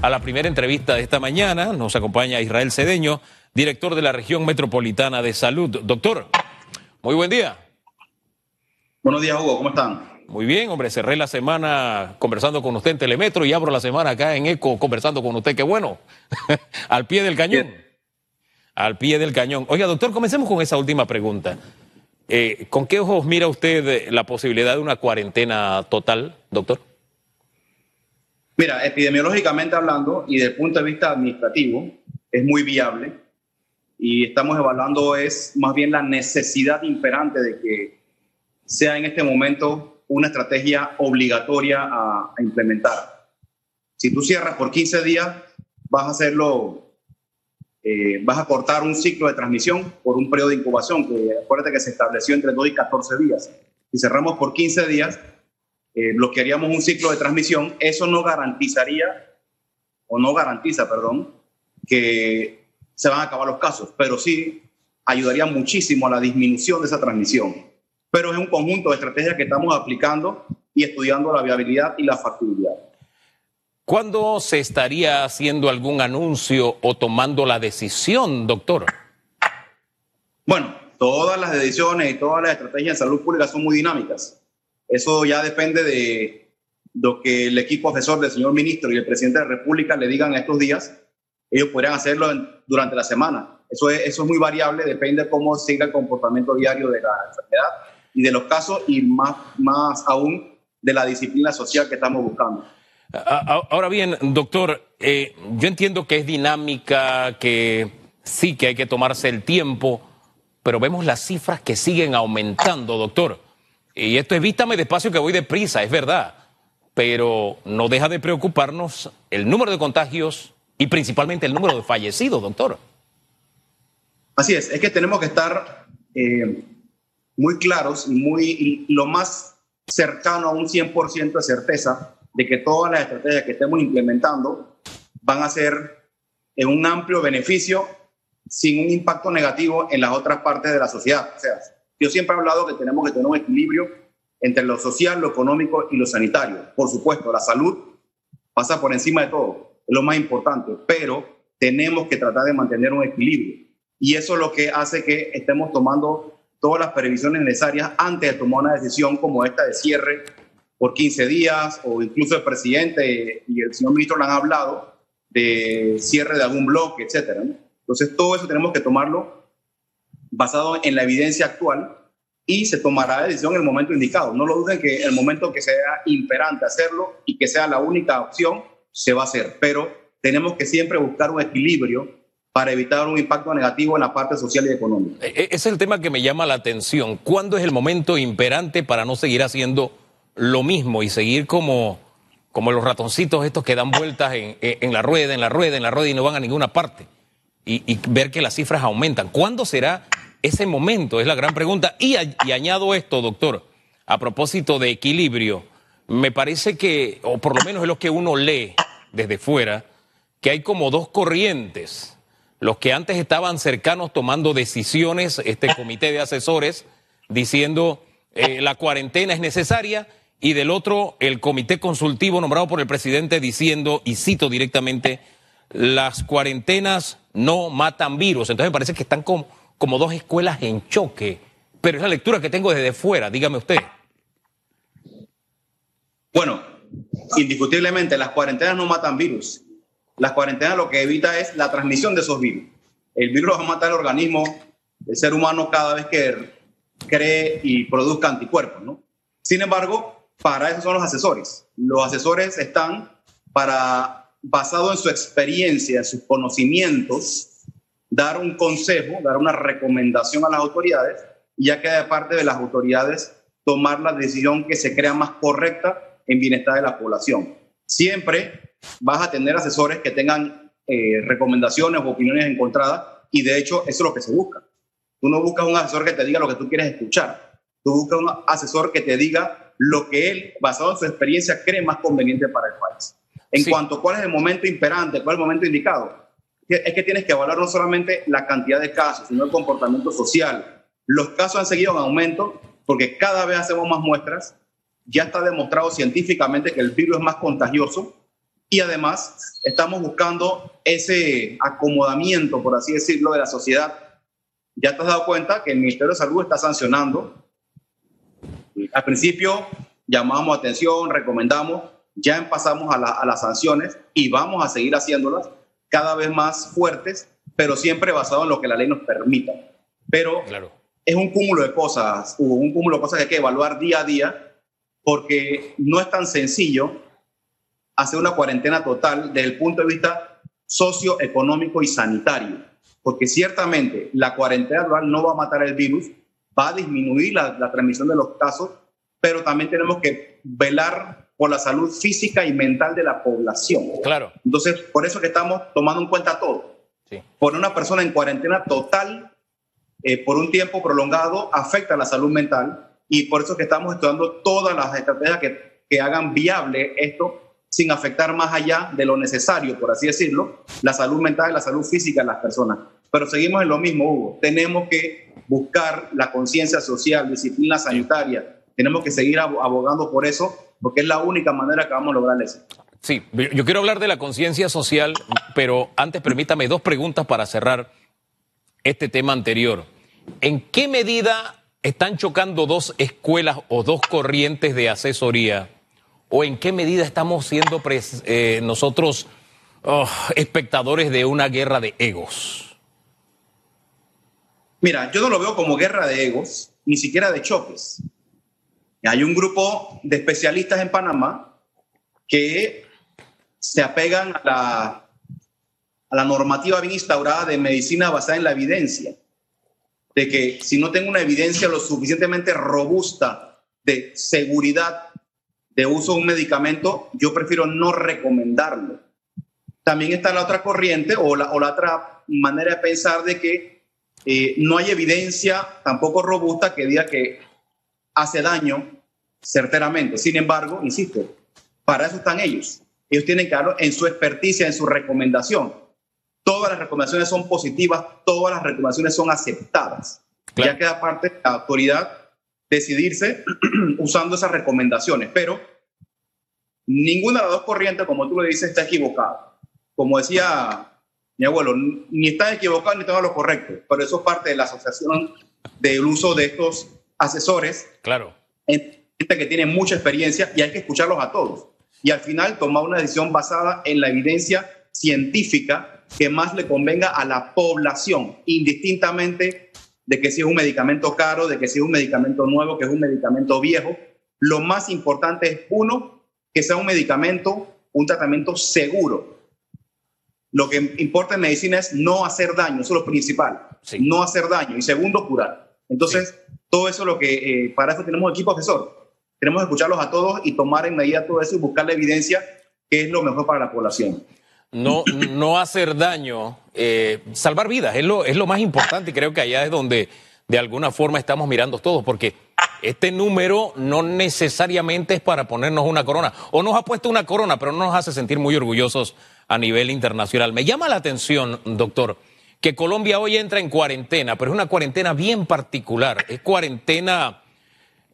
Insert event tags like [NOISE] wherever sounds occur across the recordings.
a la primera entrevista de esta mañana. Nos acompaña Israel Cedeño, director de la región metropolitana de salud. Doctor, muy buen día. Buenos días, Hugo, ¿cómo están? Muy bien, hombre, cerré la semana conversando con usted en Telemetro y abro la semana acá en ECO conversando con usted. Qué bueno, [LAUGHS] al pie del cañón. Al pie del cañón. Oiga, doctor, comencemos con esa última pregunta. Eh, ¿Con qué ojos mira usted la posibilidad de una cuarentena total, doctor? Mira, epidemiológicamente hablando y desde el punto de vista administrativo, es muy viable y estamos evaluando es más bien la necesidad imperante de que sea en este momento una estrategia obligatoria a, implementar. Si tú cierras por 15 días, vas a hacerlo eh, vas a cortar un ciclo de transmisión por un periodo de incubación, que acuérdate que se estableció entre 2 y 14 días. Si cerramos por 15 días, eh, bloquearíamos un ciclo de transmisión. Eso no garantizaría, o no garantiza, perdón, que se van a acabar los casos, pero sí ayudaría muchísimo a la disminución de esa transmisión. Pero es un conjunto de estrategias que estamos aplicando y estudiando la viabilidad y la factibilidad. ¿Cuándo se estaría haciendo algún anuncio o tomando la decisión, doctor? Bueno, todas las decisiones y todas las estrategias de salud pública son muy dinámicas. Eso ya depende de lo que el equipo asesor del señor ministro y el presidente de la República le digan estos días. Ellos podrían hacerlo durante la semana. Eso es, muy variable, depende de cómo siga el comportamiento diario de la enfermedad y de los casos y más, más aún de la disciplina social que estamos buscando. Ahora bien, doctor, eh, yo entiendo que es dinámica, que sí que hay que tomarse el tiempo, pero vemos las cifras que siguen aumentando, doctor. Y esto es despacio que voy deprisa, es verdad, pero no deja de preocuparnos el número de contagios y principalmente el número de fallecidos, doctor. Así es, es que tenemos que estar eh, muy claros y muy, lo más cercano a un 100% de certeza de que todas las estrategias que estemos implementando van a ser en un amplio beneficio sin un impacto negativo en las otras partes de la sociedad. O sea, yo siempre he hablado que tenemos que tener un equilibrio entre lo social, lo económico y lo sanitario. Por supuesto, la salud pasa por encima de todo, es lo más importante, pero tenemos que tratar de mantener un equilibrio. Y eso es lo que hace que estemos tomando todas las previsiones necesarias antes de tomar una decisión como esta de cierre por 15 días, o incluso el presidente y el señor ministro le han hablado de cierre de algún bloque, etcétera. Entonces, todo eso tenemos que tomarlo basado en la evidencia actual y se tomará la decisión en el momento indicado. No lo duden que el momento que sea imperante hacerlo y que sea la única opción, se va a hacer. Pero tenemos que siempre buscar un equilibrio para evitar un impacto negativo en la parte social y económica. E-, e-, es el tema que me llama la atención. ¿Cuándo es el momento imperante para no seguir haciendo lo mismo y seguir como, como los ratoncitos estos que dan vueltas en, la rueda, en la rueda, en la rueda y no van a ninguna parte. Y ver que las cifras aumentan. ¿Cuándo será ese momento? Es la gran pregunta. Y, añado esto, doctor, a propósito de equilibrio, me parece que, o por lo menos es lo que uno lee desde fuera, que hay como dos corrientes. Los que antes estaban cercanos tomando decisiones, este comité de asesores, diciendo eh, la cuarentena es necesaria, y del otro el comité consultivo nombrado por el presidente diciendo, y cito directamente, las cuarentenas no matan virus. Entonces me parece que están como, como dos escuelas en choque, pero es la lectura que tengo desde fuera, dígame usted. Bueno, indiscutiblemente las cuarentenas no matan virus. Las cuarentenas lo que evita es la transmisión de esos virus. El virus va a matar el organismo del ser humano cada vez que cree y produzca anticuerpos, ¿no? Sin embargo, para eso son los asesores. Los asesores están para, basado en su experiencia, en sus conocimientos, dar un consejo, dar una recomendación a las autoridades, y ya queda de parte de las autoridades tomar la decisión que se crea más correcta en bienestar de la población. Siempre vas a tener asesores que tengan eh, recomendaciones o opiniones encontradas, y de hecho eso es lo que se busca. Tú no buscas un asesor que te diga lo que tú quieres escuchar, tú buscas un asesor que te diga lo que él, basado en su experiencia, cree más conveniente para el país. En cuanto a cuál es el momento imperante, cuál es el momento indicado, es que tienes que evaluar no solamente la cantidad de casos, sino el comportamiento social. Los casos han seguido en aumento porque cada vez hacemos más muestras. Ya está demostrado científicamente que el virus es más contagioso y además estamos buscando ese acomodamiento, por así decirlo, de la sociedad. Ya te has dado cuenta que el Ministerio de Salud está sancionando. Al principio llamamos atención, recomendamos, ya pasamos a, a las sanciones y vamos a seguir haciéndolas cada vez más fuertes, pero siempre basado en lo que la ley nos permita. Pero claro. es un cúmulo de cosas, un cúmulo de cosas que hay que evaluar día a día, porque no es tan sencillo hacer una cuarentena total desde el punto de vista socioeconómico y sanitario, porque ciertamente la cuarentena total no va a matar el virus, va a disminuir la, la transmisión de los casos, pero también tenemos que velar por la salud física y mental de la población. Claro. Entonces, por eso que estamos tomando en cuenta todo. Sí. Por una persona en cuarentena total eh, por un tiempo prolongado afecta la salud mental y por eso que estamos estudiando todas las estrategias que, que hagan viable esto sin afectar más allá de lo necesario, por así decirlo, la salud mental y la salud física de las personas. Pero seguimos en lo mismo, Hugo. Tenemos que buscar la conciencia social, disciplina sanitaria. Tenemos que seguir abogando por eso, porque es la única manera que vamos a lograr eso. Sí, yo quiero hablar de la conciencia social, pero antes permítame dos preguntas para cerrar este tema anterior. ¿En qué medida están chocando dos escuelas o dos corrientes de asesoría? ¿O en qué medida estamos siendo eh, nosotros oh, espectadores de una guerra de egos? Mira, yo no lo veo como guerra de egos, ni siquiera de choques. Hay un grupo de especialistas en Panamá que se apegan a la a la normativa bien instaurada de medicina basada en la evidencia, de que si no tengo una evidencia lo suficientemente robusta de seguridad de uso de un medicamento, yo prefiero no recomendarlo. También está la otra corriente o la, o la otra manera de pensar de que eh, no hay evidencia tampoco robusta que diga que hace daño certeramente. Sin embargo, insisto, para eso están ellos. Ellos tienen que darlo en su experticia, en su recomendación todas las recomendaciones son positivas, todas las recomendaciones son aceptadas. Ya queda parte de la autoridad decidirse [CLEARS THROAT] usando esas recomendaciones, pero ninguna de las dos corrientes, como tú le dices, está equivocada. Como decía mi abuelo, ni está equivocado ni está lo correcto, pero eso es parte de la asociación del uso de estos asesores. Claro. Gente que tiene mucha experiencia y hay que escucharlos a todos. Y al final tomar una decisión basada en la evidencia científica que más le convenga a la población, indistintamente de que si es un medicamento caro, de que si es un medicamento nuevo, que es un medicamento viejo. Lo más importante es, uno, que sea un medicamento, un tratamiento seguro. Lo que importa en medicina es no hacer daño, eso es lo principal, no hacer daño. Y segundo, curar. Entonces, todo eso es lo que, eh, para eso tenemos equipo asesor. Tenemos que escucharlos a todos y tomar en medida todo eso y buscar la evidencia que es lo mejor para la población no, no hacer daño, eh, salvar vidas, es lo, es lo más importante y creo que allá es donde de alguna forma estamos mirando todos, porque este número no necesariamente es para ponernos una corona, o nos ha puesto una corona, pero no nos hace sentir muy orgullosos a nivel internacional. Me llama la atención, doctor, que Colombia hoy entra en cuarentena, pero es una cuarentena bien particular, es cuarentena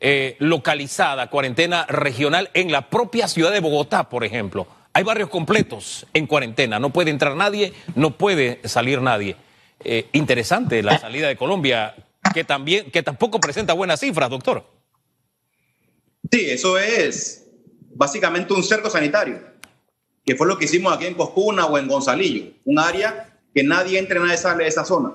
eh, localizada, cuarentena regional en la propia ciudad de Bogotá, por ejemplo. Hay barrios completos en cuarentena, no puede entrar nadie, no puede salir nadie. Eh, interesante la salida de Colombia, que también, que tampoco presenta buenas cifras, doctor. Sí, eso es básicamente un cerco sanitario, que fue lo que hicimos aquí en Coscuna o en Gonzalillo, un área que nadie entre, nadie sale de esa zona.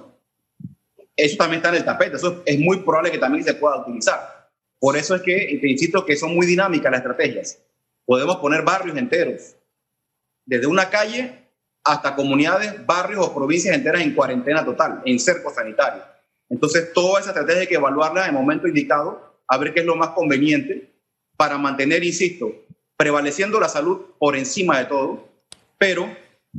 Eso también está en el tapete, eso es muy probable que también se pueda utilizar. Por eso es que insisto que son muy dinámicas las estrategias. Podemos poner barrios enteros, desde una calle hasta comunidades, barrios o provincias enteras en cuarentena total, en cerco sanitario. Entonces, toda esa estrategia hay que evaluarla en el momento indicado, a ver qué es lo más conveniente para mantener, insisto, prevaleciendo la salud por encima de todo, pero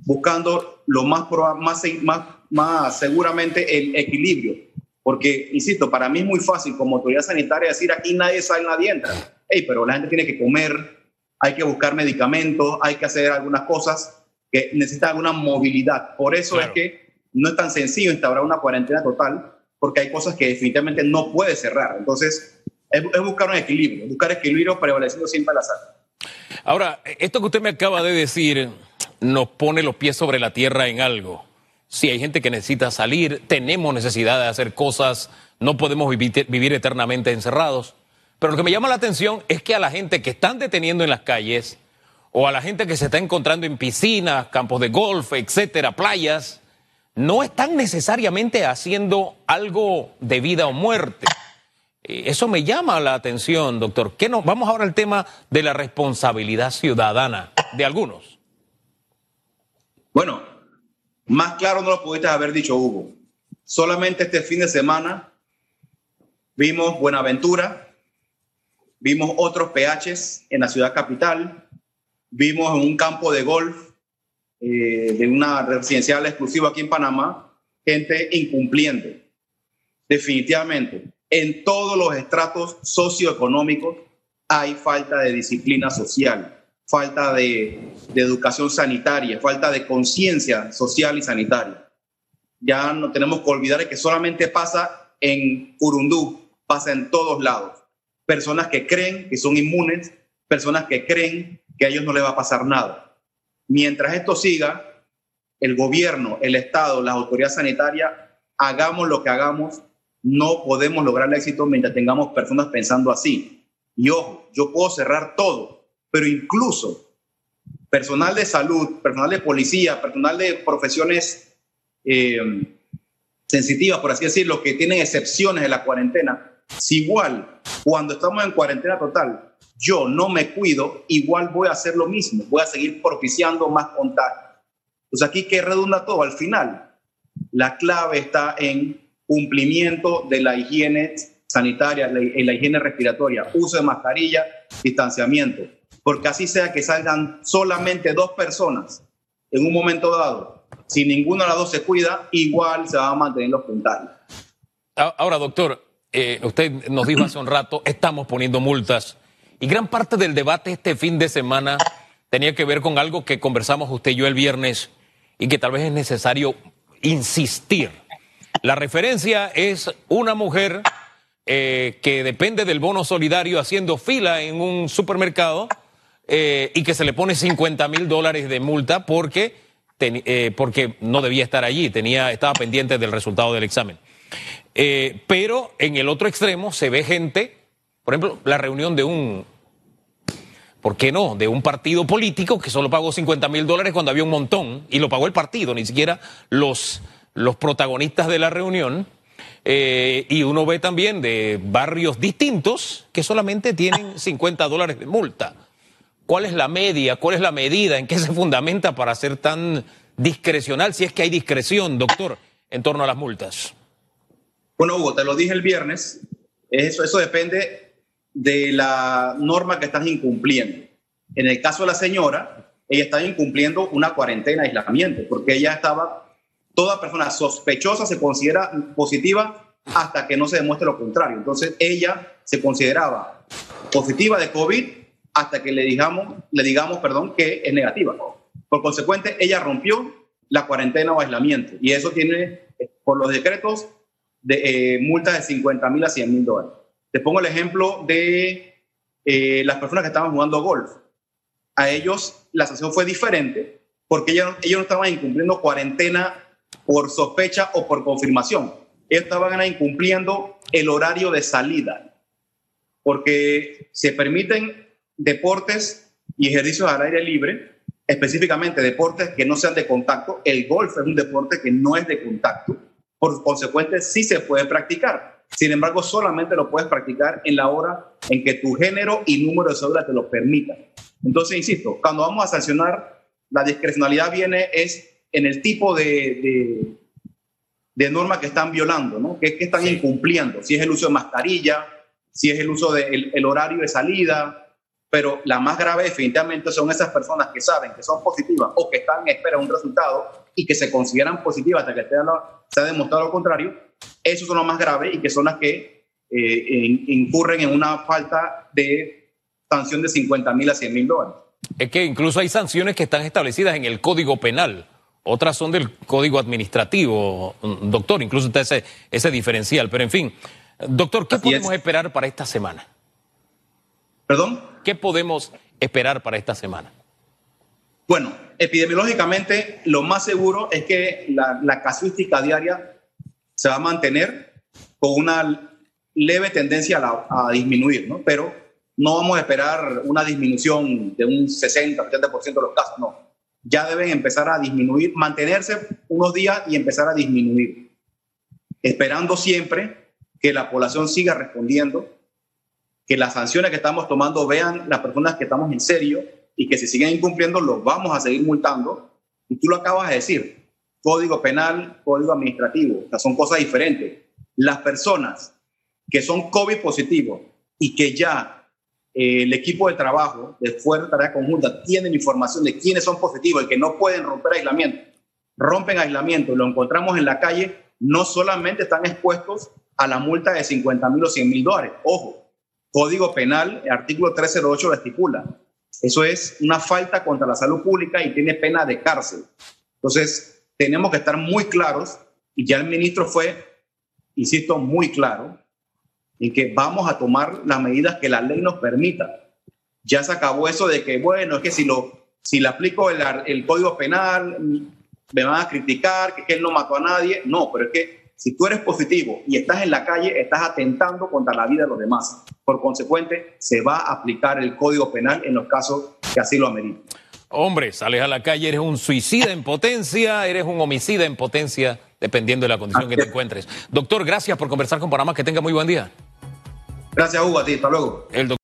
buscando lo más, más, más, más seguramente el equilibrio. Porque, insisto, para mí es muy fácil como autoridad sanitaria decir aquí nadie sale, nadie entra. Hey, pero la gente tiene que comer, hay que buscar medicamentos, hay que hacer algunas cosas que necesitan alguna movilidad. Por eso es que no es tan sencillo instaurar una cuarentena total, porque hay cosas que definitivamente no puede cerrar. Entonces, es, buscar un equilibrio, buscar equilibrio prevaleciendo siempre la salud. Ahora, esto que usted me acaba de decir nos pone los pies sobre la tierra en algo. Si hay gente que necesita salir, tenemos necesidad de hacer cosas, no podemos vivir, eternamente encerrados. Pero lo que me llama la atención es que a la gente que están deteniendo en las calles, o a la gente que se está encontrando en piscinas, campos de golf, etcétera, playas, no están necesariamente haciendo algo de vida o muerte. Eso me llama la atención, doctor. ¿Qué no? Vamos ahora al tema de la responsabilidad ciudadana de algunos. Bueno, más claro no lo pudiste haber dicho, Hugo. Solamente este fin de semana vimos Buenaventura, vimos otros PHs en la ciudad capital, vimos en un campo de golf eh, de una residencial exclusiva aquí en Panamá, gente incumpliendo. Definitivamente, en todos los estratos socioeconómicos hay falta de disciplina social, falta de, educación sanitaria, falta de conciencia social y sanitaria. Ya no tenemos que olvidar que solamente pasa en Urundú, pasa en todos lados. Personas que creen que son inmunes, personas que creen que a ellos no les va a pasar nada. Mientras esto siga, el gobierno, el Estado, las autoridades sanitarias, hagamos lo que hagamos, no podemos lograr el éxito mientras tengamos personas pensando así. Y ojo, yo puedo cerrar todo, pero incluso personal de salud, personal de policía, personal de profesiones eh, sensitivas, por así decirlo, que tienen excepciones en la cuarentena, si igual cuando estamos en cuarentena total yo no me cuido, igual voy a hacer lo mismo, voy a seguir propiciando más contacto. Pues aquí que redunda todo al final. La clave está en cumplimiento de la higiene sanitaria, en la higiene respiratoria, uso de mascarilla, distanciamiento, porque así sea que salgan solamente dos personas en un momento dado, si ninguna de las dos se cuida, igual se van a mantener los contagios. Ahora, doctor, eh, usted nos dijo hace un rato, estamos poniendo multas y gran parte del debate este fin de semana tenía que ver con algo que conversamos usted y yo el viernes y que tal vez es necesario insistir. La referencia es una mujer eh, que depende del bono solidario haciendo fila en un supermercado eh, y que se le pone 50 mil dólares de multa porque, eh, porque no debía estar allí, tenía, estaba pendiente del resultado del examen. pero en el otro extremo se ve gente por ejemplo, la reunión de un, ¿por qué no? De un partido político que solo pagó 50 mil dólares cuando había un montón y lo pagó el partido, ni siquiera los, los protagonistas de la reunión. Eh, y uno ve también de barrios distintos que solamente tienen 50 dólares de multa. ¿Cuál es la media? ¿Cuál es la medida? ¿En qué se fundamenta para ser tan discrecional? Si es que hay discreción, doctor, en torno a las multas. Bueno, Hugo, te lo dije el viernes. Eso, eso depende de la norma que estás incumpliendo. En el caso de la señora, ella estaba incumpliendo una cuarentena aislamiento, porque ella estaba, toda persona sospechosa se considera positiva hasta que no se demuestre lo contrario. Entonces ella se consideraba positiva de COVID hasta que le digamos, le digamos perdón, que es negativa. Por consecuente, ella rompió la cuarentena o aislamiento y eso tiene, por los decretos, de eh, multas de 50 mil a 100 mil dólares. Te pongo el ejemplo de eh, las personas que estaban jugando golf. A ellos la sanción fue diferente porque ellos, ellos no estaban incumpliendo cuarentena por sospecha o por confirmación. Ellos estaban incumpliendo el horario de salida porque se permiten deportes y ejercicios al aire libre, específicamente deportes que no sean de contacto. El golf es un deporte que no es de contacto. Por consecuente, sí se puede practicar sin embargo, solamente lo puedes practicar en la hora en que tu género y número de cédula te lo permitan. Entonces, insisto, cuando vamos a sancionar, la discrecionalidad viene es en el tipo de, de, norma que están violando, ¿no? ¿Qué, están incumpliendo? Si es el uso de mascarilla, si es el uso del el horario de salida, pero la más grave definitivamente son esas personas que saben que son positivas o que están en espera de un resultado y que se consideran positivas hasta que se ha demostrado lo contrario, esos son los más graves y que son las que eh, incurren en una falta de sanción de 50 mil a 100 mil dólares. Es que incluso hay sanciones que están establecidas en el Código Penal, otras son del Código Administrativo, doctor, incluso está ese, ese diferencial. Pero en fin, doctor, ¿qué podemos esperar para esta semana? ¿Perdón? ¿Qué podemos esperar para esta semana? Bueno, epidemiológicamente lo más seguro es que la, la casuística diaria se va a mantener con una leve tendencia a, a disminuir, ¿no? Pero no vamos a esperar una disminución de un 60, 70% de los casos, no. Ya deben empezar a disminuir, mantenerse unos días y empezar a disminuir, esperando siempre que la población siga respondiendo, que las sanciones que estamos tomando vean las personas que estamos en serio y que si siguen incumpliendo los vamos a seguir multando. Y tú lo acabas de decir, código penal, código administrativo, o sea, son cosas diferentes. Las personas que son COVID positivos y que ya eh, el equipo de trabajo de Fuerza Tarea Conjunta tienen información de quiénes son positivos y que no pueden romper aislamiento, rompen aislamiento y lo encontramos en la calle, no solamente están expuestos a la multa de 50 mil o 100 mil dólares. Ojo, Código Penal, el artículo 308 lo estipula. Eso es una falta contra la salud pública y tiene pena de cárcel. Entonces, tenemos que estar muy claros, y ya el ministro fue, insisto, muy claro, y que vamos a tomar las medidas que la ley nos permita. Ya se acabó eso de que, bueno, es que si, lo, si le aplico el, el código penal, me van a criticar, que, que él no mató a nadie. No, pero es que si tú eres positivo y estás en la calle, estás atentando contra la vida de los demás. Por consecuente, se va a aplicar el código penal en los casos que así lo ameriten. Hombre, sales a la calle, eres un suicida en potencia, eres un homicida en potencia, dependiendo de la condición que te encuentres. Doctor, gracias por conversar con Panamá. Que tenga muy buen día. Gracias, Hugo, a ti. Hasta luego. El